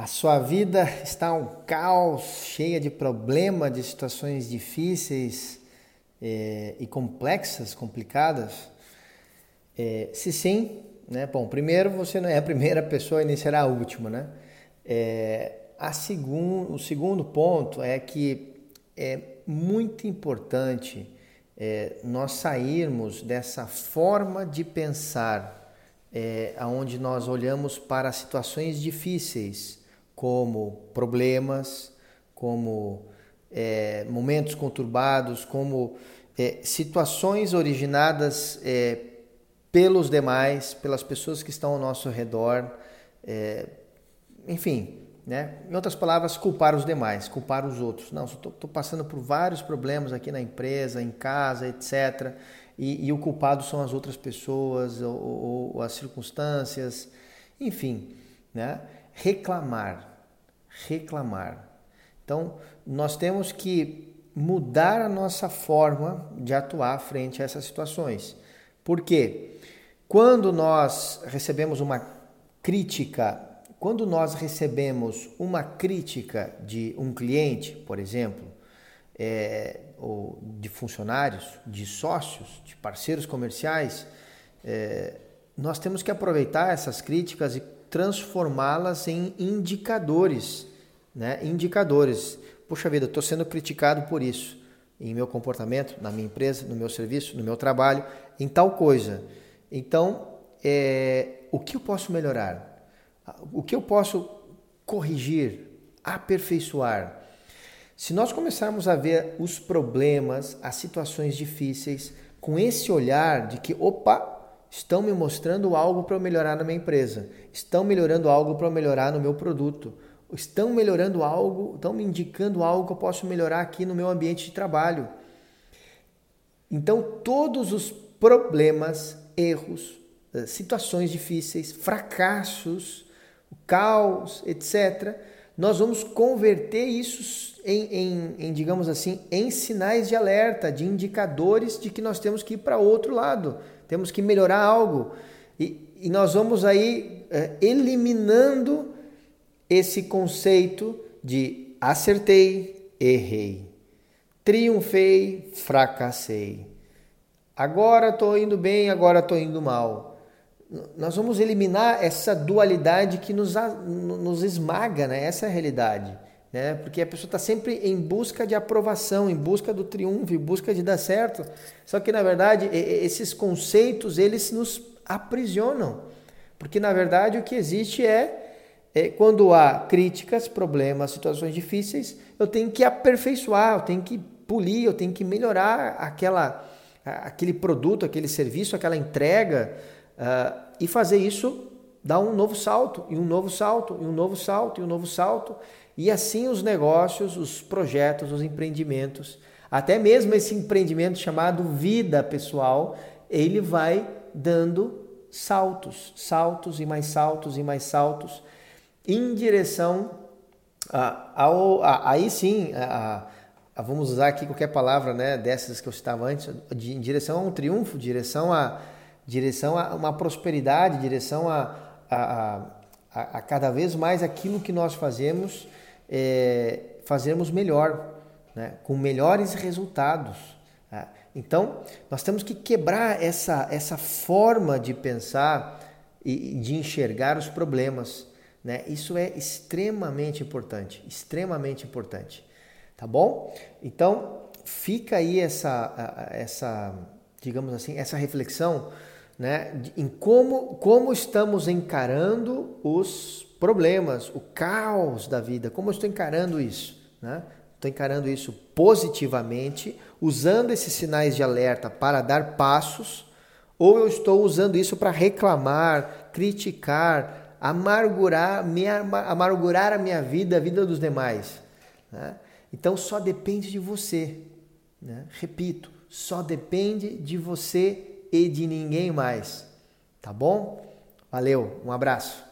A sua vida está um caos, cheia de problemas, de situações difíceis é, e complexas, complicadas? É, se sim, né? Bom, primeiro você não é a primeira pessoa e nem será a última, né? É, a segun, o segundo ponto é que é muito importante é, nós sairmos dessa forma de pensar, é, onde nós olhamos para situações difíceis como problemas, como é, momentos conturbados, como é, situações originadas é, pelos demais, pelas pessoas que estão ao nosso redor, é, enfim, né? Em outras palavras, culpar os demais, culpar os outros. Não, estou passando por vários problemas aqui na empresa, em casa, etc. E, e o culpado são as outras pessoas ou, ou, ou as circunstâncias, enfim, né? Reclamar reclamar. Então, nós temos que mudar a nossa forma de atuar frente a essas situações. Por quê? Quando nós recebemos uma crítica, quando nós recebemos uma crítica de um cliente, por exemplo, é, ou de funcionários, de sócios, de parceiros comerciais, é, nós temos que aproveitar essas críticas e transformá-las em indicadores, né? Indicadores. Puxa vida, estou sendo criticado por isso em meu comportamento, na minha empresa, no meu serviço, no meu trabalho, em tal coisa. Então, é, o que eu posso melhorar? O que eu posso corrigir, aperfeiçoar? Se nós começarmos a ver os problemas, as situações difíceis, com esse olhar de que, opa, estão me mostrando algo para eu melhorar na minha empresa, estão melhorando algo para eu melhorar no meu produto, estão melhorando algo, estão me indicando algo que eu posso melhorar aqui no meu ambiente de trabalho. Então, todos os problemas, erros, eh, situações difíceis, fracassos, caos, etc., nós vamos converter isso em, em, em, digamos assim, em sinais de alerta, de indicadores de que nós temos que ir para outro lado, temos que melhorar algo. E, e nós vamos aí é, eliminando esse conceito de acertei, errei, triunfei, fracassei. Agora estou indo bem, agora estou indo mal. Nós vamos eliminar essa dualidade que nos, nos esmaga, né? essa é a realidade né? Porque a pessoa está sempre em busca de aprovação, em busca do triunfo, em busca de dar certo. Só que na verdade esses conceitos eles nos aprisionam, porque na verdade o que existe é, é quando há críticas, problemas, situações difíceis, eu tenho que aperfeiçoar, eu tenho que polir, eu tenho que melhorar aquela, aquele produto, aquele serviço, aquela entrega uh, e fazer isso dar um novo salto, e um novo salto, e um novo salto, e um novo salto. E assim os negócios, os projetos, os empreendimentos, até mesmo esse empreendimento chamado vida pessoal, ele vai dando saltos, saltos e mais saltos e mais saltos em direção a, ao, a, aí sim, a, a, vamos usar aqui qualquer palavra, né, dessas que eu citava antes, de, em direção a um triunfo, direção a direção a uma prosperidade, direção a, a, a, a cada vez mais aquilo que nós fazemos é, fazermos melhor, né? com melhores resultados. Né? Então, nós temos que quebrar essa, essa forma de pensar e de enxergar os problemas. Né? Isso é extremamente importante, extremamente importante. Tá bom? Então, fica aí essa, essa digamos assim, essa reflexão né, em como, como estamos encarando os problemas, o caos da vida, como eu estou encarando isso? Né? Estou encarando isso positivamente, usando esses sinais de alerta para dar passos, ou eu estou usando isso para reclamar, criticar, amargurar, me amargurar a minha vida, a vida dos demais? Né? Então só depende de você. Né? Repito, só depende de você e de ninguém mais. Tá bom? Valeu, um abraço.